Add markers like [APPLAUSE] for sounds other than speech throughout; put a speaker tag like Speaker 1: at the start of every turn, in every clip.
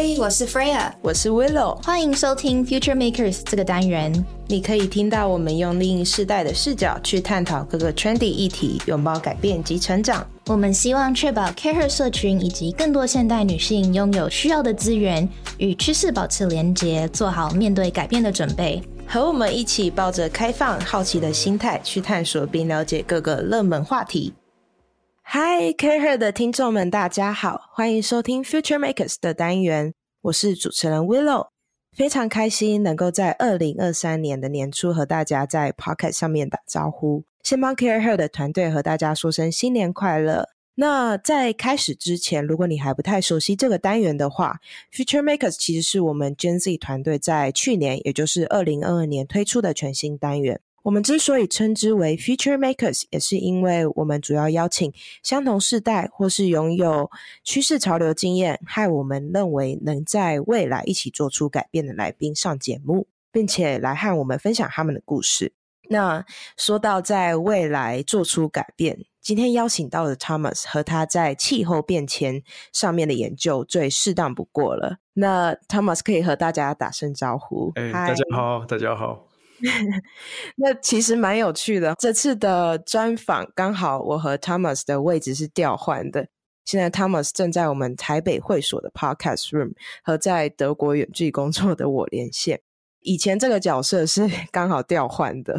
Speaker 1: 嗨，我是 Freya，
Speaker 2: 我是 Willow，
Speaker 3: 欢迎收听 Future Makers 这个单元。
Speaker 2: 你可以听到我们用另一世代的视角去探讨各个 trendy 议题，拥抱改变及成长。
Speaker 3: 我们希望确保 CAREhER 社群以及更多现代女性拥有需要的资源，与趋势保持连结，做好面对改变的准备。
Speaker 2: 和我们一起抱着开放、好奇的心态去探索并了解各个热门话题。嗨，CAREhER 的听众们，大家好，欢迎收听 Future Makers 的单元，我是主持人 Willow，非常开心能够在二零二三年的年初和大家在 Podcast 上面打招呼，先帮 CAREhER 的团队和大家说声新年快乐。那在开始之前，如果你还不太熟悉这个单元的话，Future Makers 其实是我们 Gen Z 团队在去年，也就是二零二二年推出的全新单元。我们之所以称之为 Future Makers，也是因为我们主要邀请相同世代或是拥有趋势潮流经验，和我们认为能在未来一起做出改变的来宾上节目，并且来和我们分享他们的故事。那说到在未来做出改变，今天邀请到的 Thomas 和他在气候变迁上面的研究最适当不过了。那 Thomas 可以和大家打声招呼。
Speaker 4: 哎，大家好，大家好。[LAUGHS]
Speaker 2: 那其实蛮有趣的。这次的专访刚好我和 Thomas 的位置是调换的。现在 Thomas 正在我们台北会所的 Podcast Room 和在德国远距工作的我连线。以前这个角色是 [LAUGHS] 刚好调换的。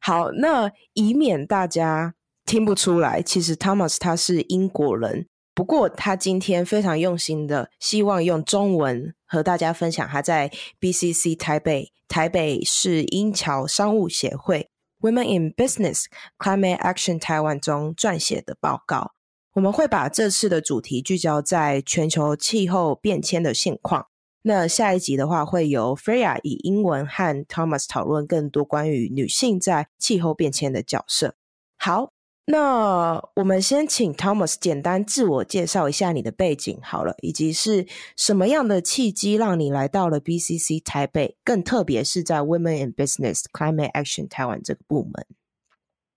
Speaker 2: 好，那以免大家听不出来，其实 Thomas 他是英国人。不过，他今天非常用心的，希望用中文和大家分享他在 BCC 台北台北市英侨商务协会 Women in Business Climate Action Taiwan 中撰写的报告。我们会把这次的主题聚焦在全球气候变迁的现况。那下一集的话，会由 Freya 以英文和 Thomas 讨论更多关于女性在气候变迁的角色。好。那我们先请 Thomas 简单自我介绍一下你的背景好了，以及是什么样的契机让你来到了 BCC 台北，更特别是在 Women in Business Climate Action Taiwan 这个部门。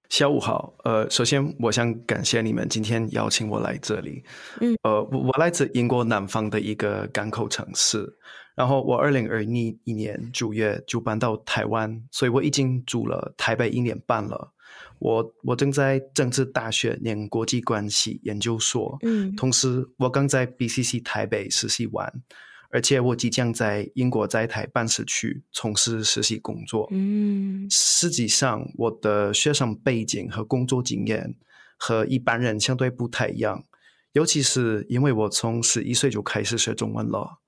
Speaker 4: 下午好，呃，首先我想感谢你们今天邀请我来这里。嗯，呃，我我来自英国南方的一个港口城市，然后我二零二一年九月就搬到台湾，所以我已经住了台北一年半了。我我正在政治大学念国际关系研究所，嗯，同时我刚在 BCC 台北实习完，而且我即将在英国在台办事处从事实习工作，嗯，实际上我的学生背景和工作经验和一般人相对不太一样，尤其是因为我从十一岁就开始学中文了。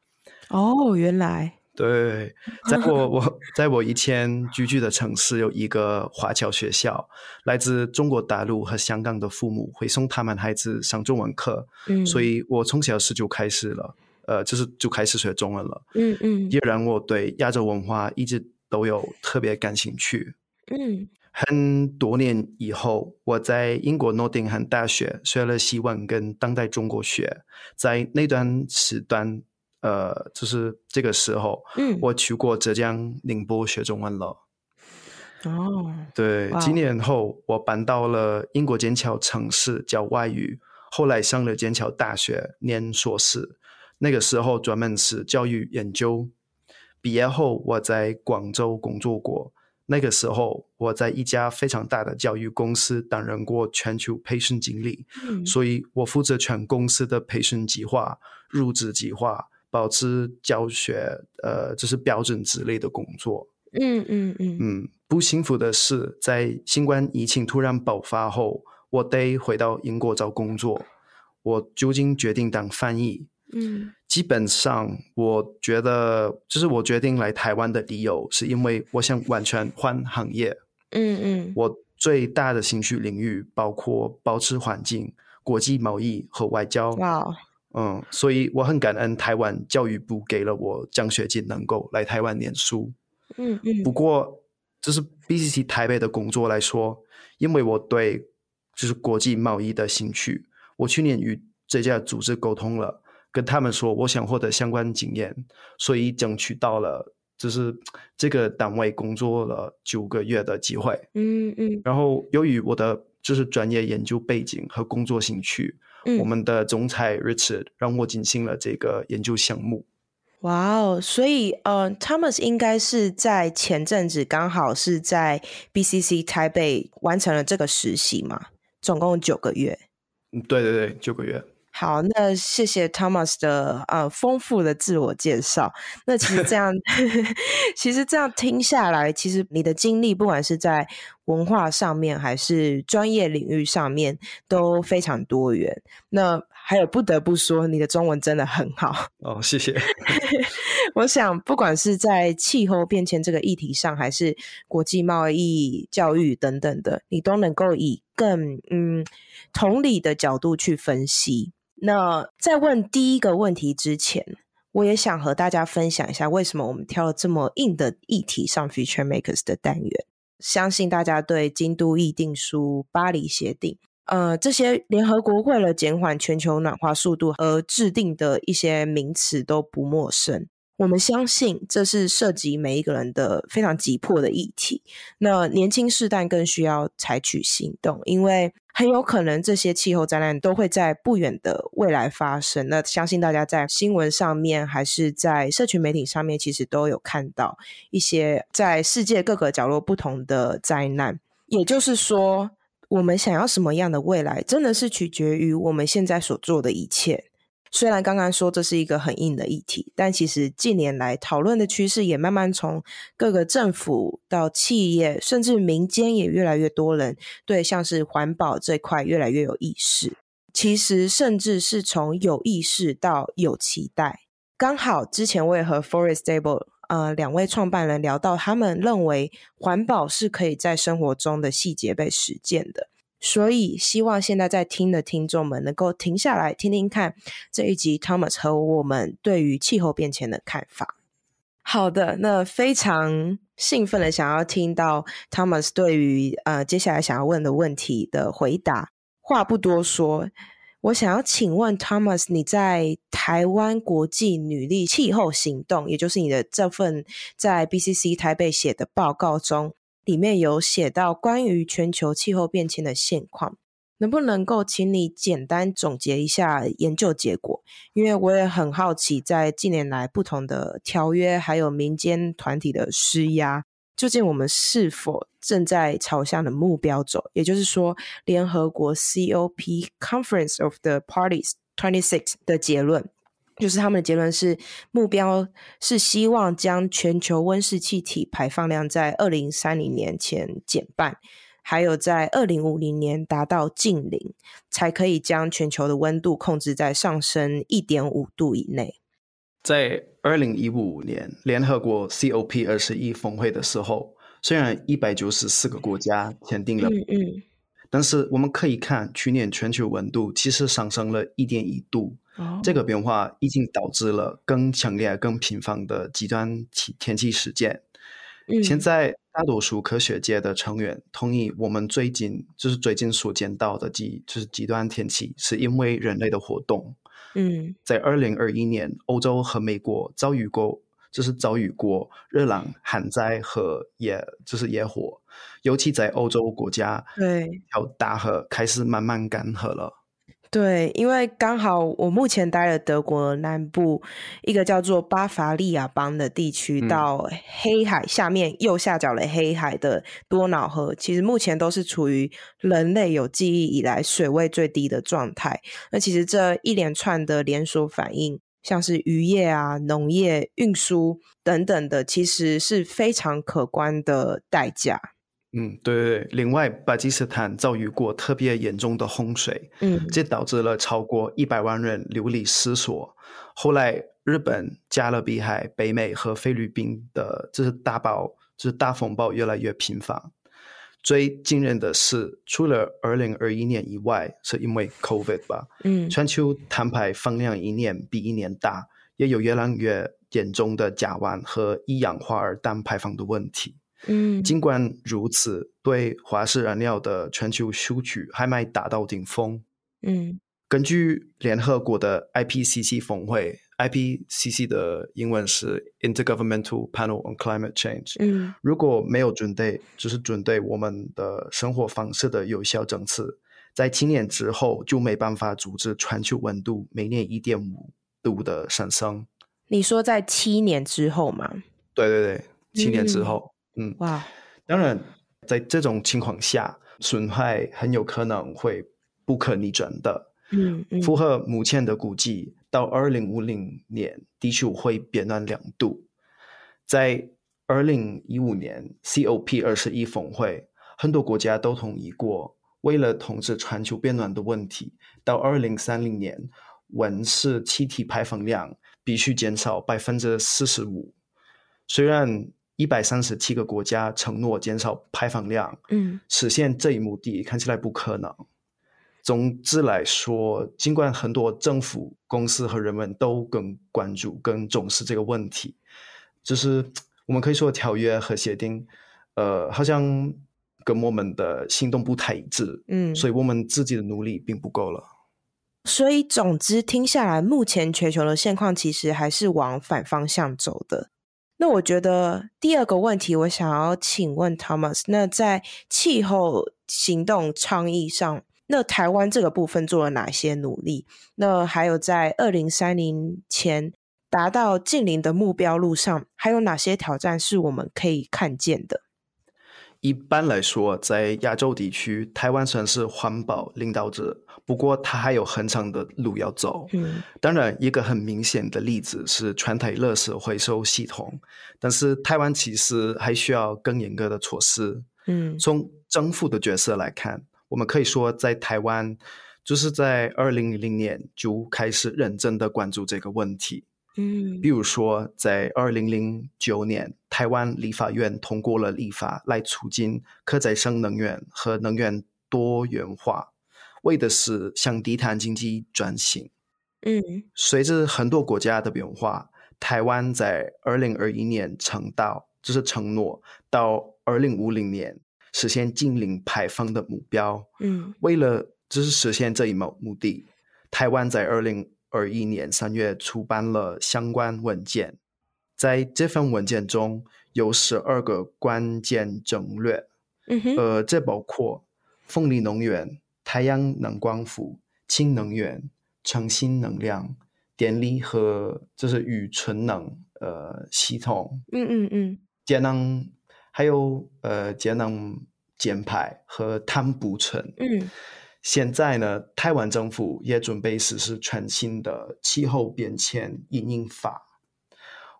Speaker 2: 哦，原来。
Speaker 4: 对，在我我在我以前居住的城市有一个华侨学校，来自中国大陆和香港的父母会送他们孩子上中文课，嗯，所以我从小时就开始了，呃，就是就开始学中文了，嗯嗯，也让我对亚洲文化一直都有特别感兴趣，嗯，很多年以后，我在英国诺丁汉大学学了西文跟当代中国学，在那段时段。呃，就是这个时候，嗯，我去过浙江宁波学中文了。哦，对，几年后我搬到了英国剑桥城市教外语，后来上了剑桥大学念硕士，那个时候专门是教育研究。毕业后我在广州工作过，那个时候我在一家非常大的教育公司担任过全球培训经理，嗯，所以我负责全公司的培训计划、入职计划。保持教学，呃，就是标准之类的工作。嗯嗯嗯嗯。不幸福的是，在新冠疫情突然爆发后，我得回到英国找工作。我究竟决定当翻译。嗯。基本上，我觉得，就是我决定来台湾的理由，是因为我想完全换行业。嗯嗯。我最大的兴趣领域包括保持环境、国际贸易和外交。哇。嗯，所以我很感恩台湾教育部给了我奖学金，能够来台湾念书。嗯嗯。不过，就是 BCC 台北的工作来说，因为我对就是国际贸易的兴趣，我去年与这家组织沟通了，跟他们说我想获得相关经验，所以争取到了就是这个单位工作了九个月的机会。嗯嗯。然后，由于我的就是专业研究背景和工作兴趣。我们的总裁 Richard 让我进行了这个研究项目。
Speaker 2: 哇哦，所以呃，Thomas 应该是在前阵子刚好是在 BCC 台北完成了这个实习嘛，总共九个月。
Speaker 4: 嗯，对对对，九个月。
Speaker 2: 好，那谢谢 Thomas 的呃丰富的自我介绍。那其实这样，[LAUGHS] 其实这样听下来，其实你的经历不管是在文化上面还是专业领域上面都非常多元。那还有不得不说，你的中文真的很好 [LAUGHS]
Speaker 4: 哦，谢谢。[LAUGHS]
Speaker 2: 我想，不管是在气候变迁这个议题上，还是国际贸易、教育等等的，你都能够以更嗯同理的角度去分析。那在问第一个问题之前，我也想和大家分享一下，为什么我们挑了这么硬的议题上 Future Makers 的单元。相信大家对京都议定书、巴黎协定，呃，这些联合国为了减缓全球暖化速度而制定的一些名词都不陌生。我们相信这是涉及每一个人的非常急迫的议题。那年轻世代更需要采取行动，因为很有可能这些气候灾难都会在不远的未来发生。那相信大家在新闻上面，还是在社群媒体上面，其实都有看到一些在世界各个角落不同的灾难。也就是说，我们想要什么样的未来，真的是取决于我们现在所做的一切。虽然刚刚说这是一个很硬的议题，但其实近年来讨论的趋势也慢慢从各个政府到企业，甚至民间也越来越多人对像是环保这块越来越有意识。其实甚至是从有意识到有期待。刚好之前我也和 Forest Stable 呃两位创办人聊到，他们认为环保是可以在生活中的细节被实践的。所以，希望现在在听的听众们能够停下来听听看这一集 Thomas 和我们对于气候变迁的看法。好的，那非常兴奋的想要听到 Thomas 对于呃接下来想要问的问题的回答。话不多说，我想要请问 Thomas，你在台湾国际女力气候行动，也就是你的这份在 BCC 台北写的报告中。里面有写到关于全球气候变迁的现况，能不能够请你简单总结一下研究结果？因为我也很好奇，在近年来不同的条约还有民间团体的施压，究竟我们是否正在朝向的目标走？也就是说，联合国 COP Conference of the Parties Twenty Six 的结论。就是他们的结论是，目标是希望将全球温室气体排放量在二零三零年前减半，还有在二零五零年达到近零，才可以将全球的温度控制在上升一点五度以内。
Speaker 4: 在二零一五年联合国 COP 二十一峰会的时候，虽然一百九十四个国家签订了，嗯嗯，但是我们可以看去年全球温度其实上升了一点一度。这个变化已经导致了更强烈、更频繁的极端气天气事件。嗯。现在大多数科学界的成员同意，我们最近就是最近所见到的极就是极端天气，是因为人类的活动。嗯，在二零二一年，欧洲和美国遭遇过，就是遭遇过热浪、旱灾和野，就是野火，尤其在欧洲国家，对，条大河开始慢慢干涸了。
Speaker 2: 对，因为刚好我目前待了德国南部一个叫做巴伐利亚邦的地区，到黑海下面右下角的黑海的多瑙河，其实目前都是处于人类有记忆以来水位最低的状态。那其实这一连串的连锁反应，像是渔业啊、农业、运输等等的，其实是非常可观的代价。
Speaker 4: 嗯，对对对。另外，巴基斯坦遭遇过特别严重的洪水，嗯，这导致了超过一百万人流离失所。后来，日本、加勒比海、北美和菲律宾的这是大暴，这是大风暴越来越频繁。最惊人的是，除了二零二一年以外，是因为 COVID 吧，嗯，全球碳排放量一年比一年大，也有越来越严重的甲烷和一氧化二氮排放的问题。嗯，尽管如此，对化石燃料的全球收取还没达到顶峰。嗯，根据联合国的 IPCC 峰会，IPCC 的英文是 Intergovernmental Panel on Climate Change。嗯，如果没有准备，就是准备我们的生活方式的有效政策，在七年之后就没办法阻止全球温度每年一点五度的上升。
Speaker 2: 你说在七年之后吗？
Speaker 4: 对对对，七年之后，嗯，嗯哇，当然，在这种情况下，损害很有可能会不可逆转的。嗯，嗯符合目前的估计，到二零五零年，地球会变暖两度。在二零一五年 COP 二十一峰会，很多国家都同意过，为了统治全球变暖的问题，到二零三零年，温室气体排放量必须减少百分之四十五。虽然一百三十七个国家承诺减少排放量，嗯，实现这一目的看起来不可能。总之来说，尽管很多政府、公司和人们都更关注、更重视这个问题，就是我们可以说条约和协定，呃，好像跟我们的行动不太一致，嗯，所以我们自己的努力并不够了。
Speaker 2: 所以，总之听下来，目前全球的现况其实还是往反方向走的。那我觉得第二个问题，我想要请问 Thomas，那在气候行动倡议上，那台湾这个部分做了哪些努力？那还有在二零三零前达到净零的目标路上，还有哪些挑战是我们可以看见的？
Speaker 4: 一般来说，在亚洲地区，台湾算是环保领导者，不过它还有很长的路要走。嗯，当然，一个很明显的例子是全台垃圾回收系统，但是台湾其实还需要更严格的措施。嗯，从政府的角色来看，我们可以说，在台湾，就是在二零零零年就开始认真的关注这个问题。嗯，比如说，在二零零九年，台湾立法院通过了立法来促进可再生能源和能源多元化，为的是向低碳经济转型。嗯，随着很多国家的变化，台湾在二零二一年承到，就是承诺到二零五零年实现净零排放的目标。嗯，为了就是实现这一目目的，台湾在二零二一年三月出版了相关文件，在这份文件中有十二个关键战略，嗯哼，呃，这包括风力能源、太阳能光伏、氢能源、清新能量、电力和就是与纯能呃系统，嗯嗯嗯，节能还有呃节能减排和碳捕存，嗯。现在呢，台湾政府也准备实施全新的气候变迁因应法。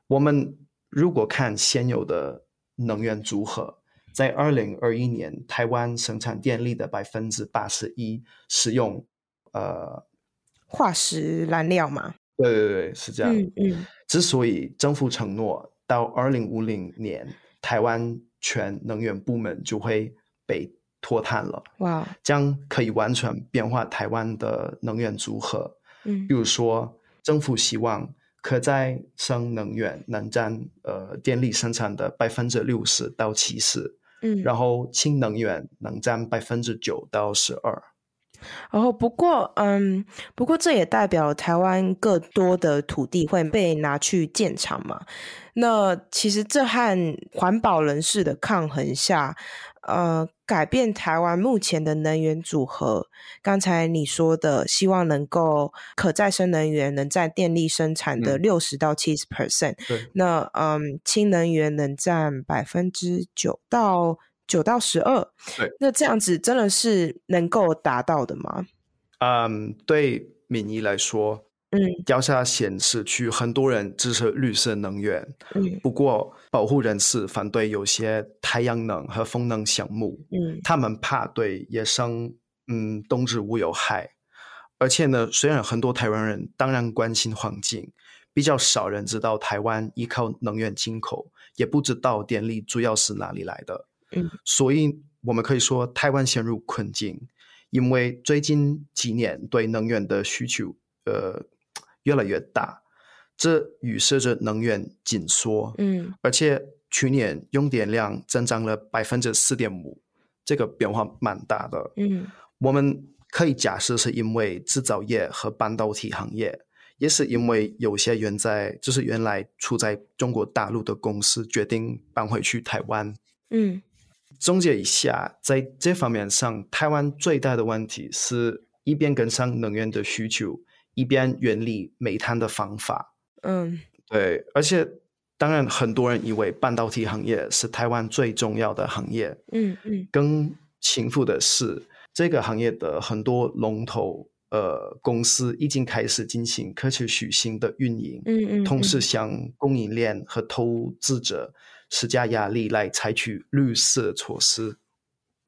Speaker 4: 我们如果看现有的能源组合，在二零二一年，台湾生产电力的百分之八十一使用呃
Speaker 2: 化石燃料嘛？
Speaker 4: 对对对，是这样。嗯嗯。之所以政府承诺到二零五零年，台湾全能源部门就会被脱碳了，哇样可以完全变化台湾的能源组合。嗯，比如说，政府希望可再生能源能占呃电力生产的百分之六十到七十，嗯，然后氢能源能占百分之九到十二。
Speaker 2: 然后，不过，嗯，不过这也代表台湾更多的土地会被拿去建厂嘛？那其实这和环保人士的抗衡下，呃，改变台湾目前的能源组合。刚才你说的，希望能够可再生能源能占电力生产的六十到七十 percent，那嗯，氢能源能占百分之九到九到十二。对，那这样子真的是能够达到的吗？
Speaker 4: 嗯，对敏仪来说。嗯，调查显示，区很多人支持绿色能源。嗯，不过保护人士反对有些太阳能和风能项目。嗯，他们怕对野生嗯动植物有害。而且呢，虽然很多台湾人当然关心环境，比较少人知道台湾依靠能源进口，也不知道电力主要是哪里来的。嗯，所以我们可以说台湾陷入困境，因为最近几年对能源的需求，呃。越来越大，这预示着能源紧缩。嗯，而且去年用电量增长了百分之四点五，这个变化蛮大的。嗯，我们可以假设是因为制造业和半导体行业，也是因为有些原在就是原来处在中国大陆的公司决定搬回去台湾。嗯，总结一下，在这方面上，台湾最大的问题是一边跟上能源的需求。一边远离煤炭的方法，嗯，对，而且当然很多人以为半导体行业是台湾最重要的行业。
Speaker 2: 嗯嗯。
Speaker 4: 更幸福的是，这个行业的很多龙头呃公司已经开始进行可持续性的运营。
Speaker 2: 嗯，嗯嗯。
Speaker 4: 同时向供应链和投资者施加压力来采取绿色措施。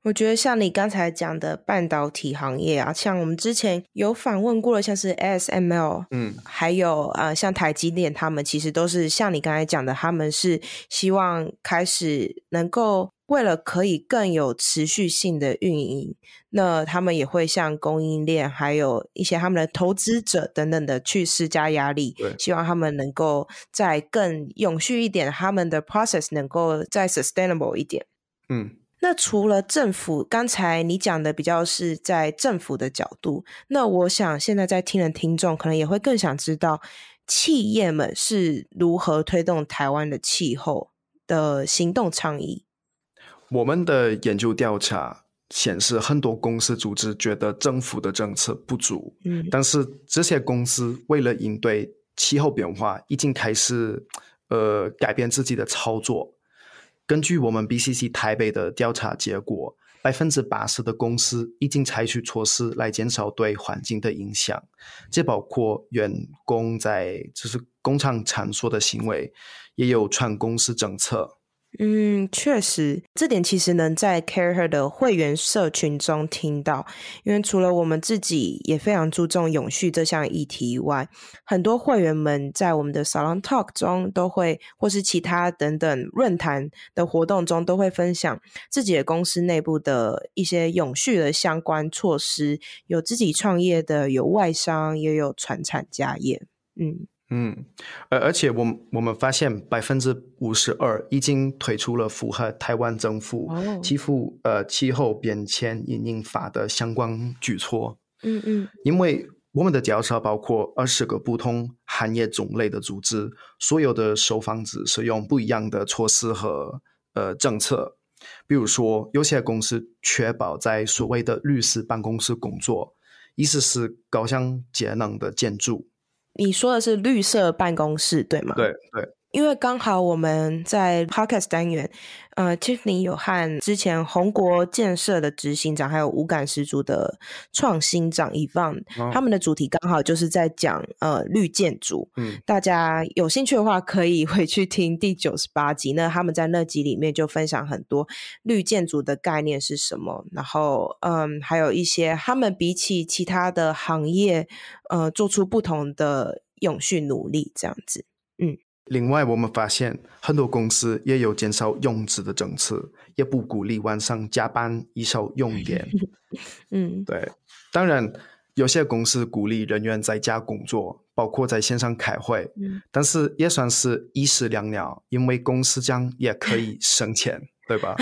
Speaker 2: 我觉得像你刚才讲的半导体行业啊，像我们之前有访问过的，像是 ASML，
Speaker 4: 嗯，
Speaker 2: 还有呃像台积电，他们其实都是像你刚才讲的，他们是希望开始能够为了可以更有持续性的运营，那他们也会向供应链还有一些他们的投资者等等的去施加压力，希望他们能够再更永续一点，他们的 process 能够再 sustainable 一点，
Speaker 4: 嗯。
Speaker 2: 那除了政府，刚才你讲的比较是在政府的角度，那我想现在在听的听众可能也会更想知道，企业们是如何推动台湾的气候的行动倡议。
Speaker 4: 我们的研究调查显示，很多公司组织觉得政府的政策不足，
Speaker 2: 嗯，
Speaker 4: 但是这些公司为了应对气候变化，已经开始呃改变自己的操作。根据我们 BCC 台北的调查结果，百分之八十的公司已经采取措施来减少对环境的影响，这包括员工在就是工厂场所的行为，也有串公司政策。
Speaker 2: 嗯，确实，这点其实能在 CAREhER 的会员社群中听到。因为除了我们自己也非常注重永续这项议题以外，很多会员们在我们的 Salon Talk 中都会，或是其他等等论坛的活动中都会分享自己的公司内部的一些永续的相关措施。有自己创业的，有外商，也有传产家业。嗯。
Speaker 4: 嗯，而而且我们我们发现百分之五十二已经推出了符合台湾政府气候呃气候变迁因应法的相关举措。
Speaker 2: 嗯嗯，
Speaker 4: 因为我们的调查包括二十个不同行业种类的组织，所有的受访者使用不一样的措施和呃政策。比如说，有些公司确保在所谓的律师办公室工作，意思是高效节能的建筑。
Speaker 2: 你说的是绿色办公室，对吗？
Speaker 4: 对对，
Speaker 2: 因为刚好我们在 Podcast 单元，呃，Tiffany 有和之前宏国建设的执行长，还有五感十足的创新长 Yvonne，哦，他们的主题刚好就是在讲呃绿建筑。
Speaker 4: 嗯，大
Speaker 2: 家有兴趣的话，可以回去听第九十八集。那他们在那集里面就分享很多绿建筑的概念是什么，然后嗯，还有一些他们比起其他的行业。呃，做出不同的永续努力，这样子。嗯，
Speaker 4: 另外，我们发现很多公司也有减少用纸的政策，也不鼓励晚上加班，以少用电。
Speaker 2: 嗯，
Speaker 4: 对。当然，有些公司鼓励人员在家工作，包括在线上开会。
Speaker 2: 嗯，
Speaker 4: 但是也算是一石两鸟，因为公司这样也可以省钱。[LAUGHS] 对吧？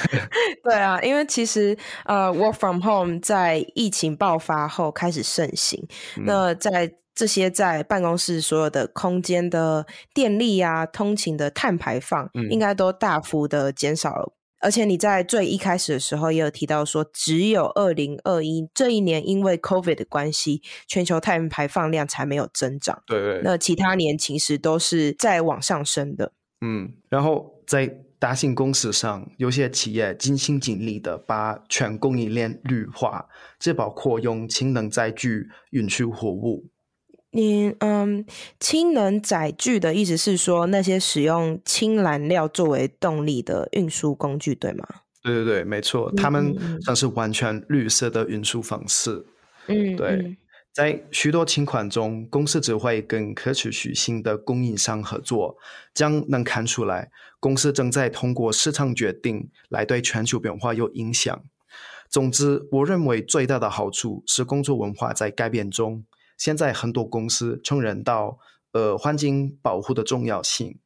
Speaker 4: [LAUGHS]
Speaker 2: 对啊，因为其实呃，work from home 在疫情爆发后开始盛行。嗯、那在这些在办公室所有的空间的电力啊、通勤的碳排放，应该都大幅的减少了。嗯、而且你在最一开始的时候也有提到说，只有二零二一这一年因为 COVID 的关系，全球碳排放量才没有增长。
Speaker 4: 对对。
Speaker 2: 那其他年其实都是在往上升的。
Speaker 4: 嗯，然后在。大型公司上，有些企业尽心尽力的把全供应链绿化，这包括用氢能载具运输货物。
Speaker 2: 你嗯，氢能载具的意思是说那些使用氢燃料作为动力的运输工具，对吗？
Speaker 4: 对对对，没错，他们算是完全绿色的运输方式。
Speaker 2: 嗯，
Speaker 4: 对。
Speaker 2: 嗯
Speaker 4: 在许多情况中，公司只会跟可持续性的供应商合作，这样能看出来公司正在通过市场决定来对全球变化有影响。总之，我认为最大的好处是工作文化在改变中。现在很多公司承认到呃环境保护的重要性。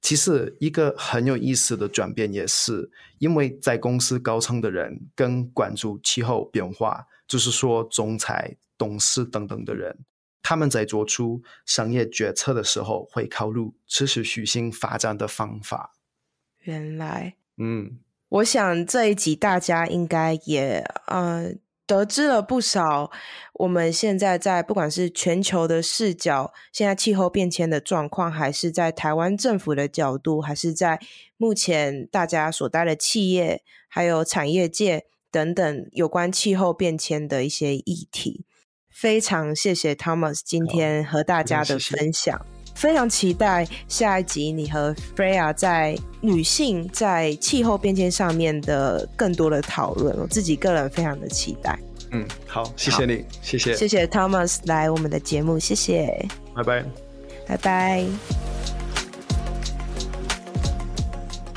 Speaker 4: 其实一个很有意思的转变也是，因为在公司高层的人更关注气候变化，就是说总裁。董事等等的人，他们在做出商业决策的时候，会考虑持续性发展的方法。
Speaker 2: 原来，
Speaker 4: 嗯，
Speaker 2: 我想这一集大家应该也呃得知了不少。我们现在在不管是全球的视角，现在气候变迁的状况，还是在台湾政府的角度，还是在目前大家所待的企业，还有产业界等等有关气候变迁的一些议题，非常谢谢 Thomas 今天和大家的分享。非常期待下一集你和 Freya 在女性在气候变迁上面的更多的讨论，我自己个人非常的期待。
Speaker 4: 嗯，好，谢谢你，谢谢，
Speaker 2: 谢谢 Thomas 来我们的节目，谢谢，
Speaker 4: 拜拜，
Speaker 2: 拜拜。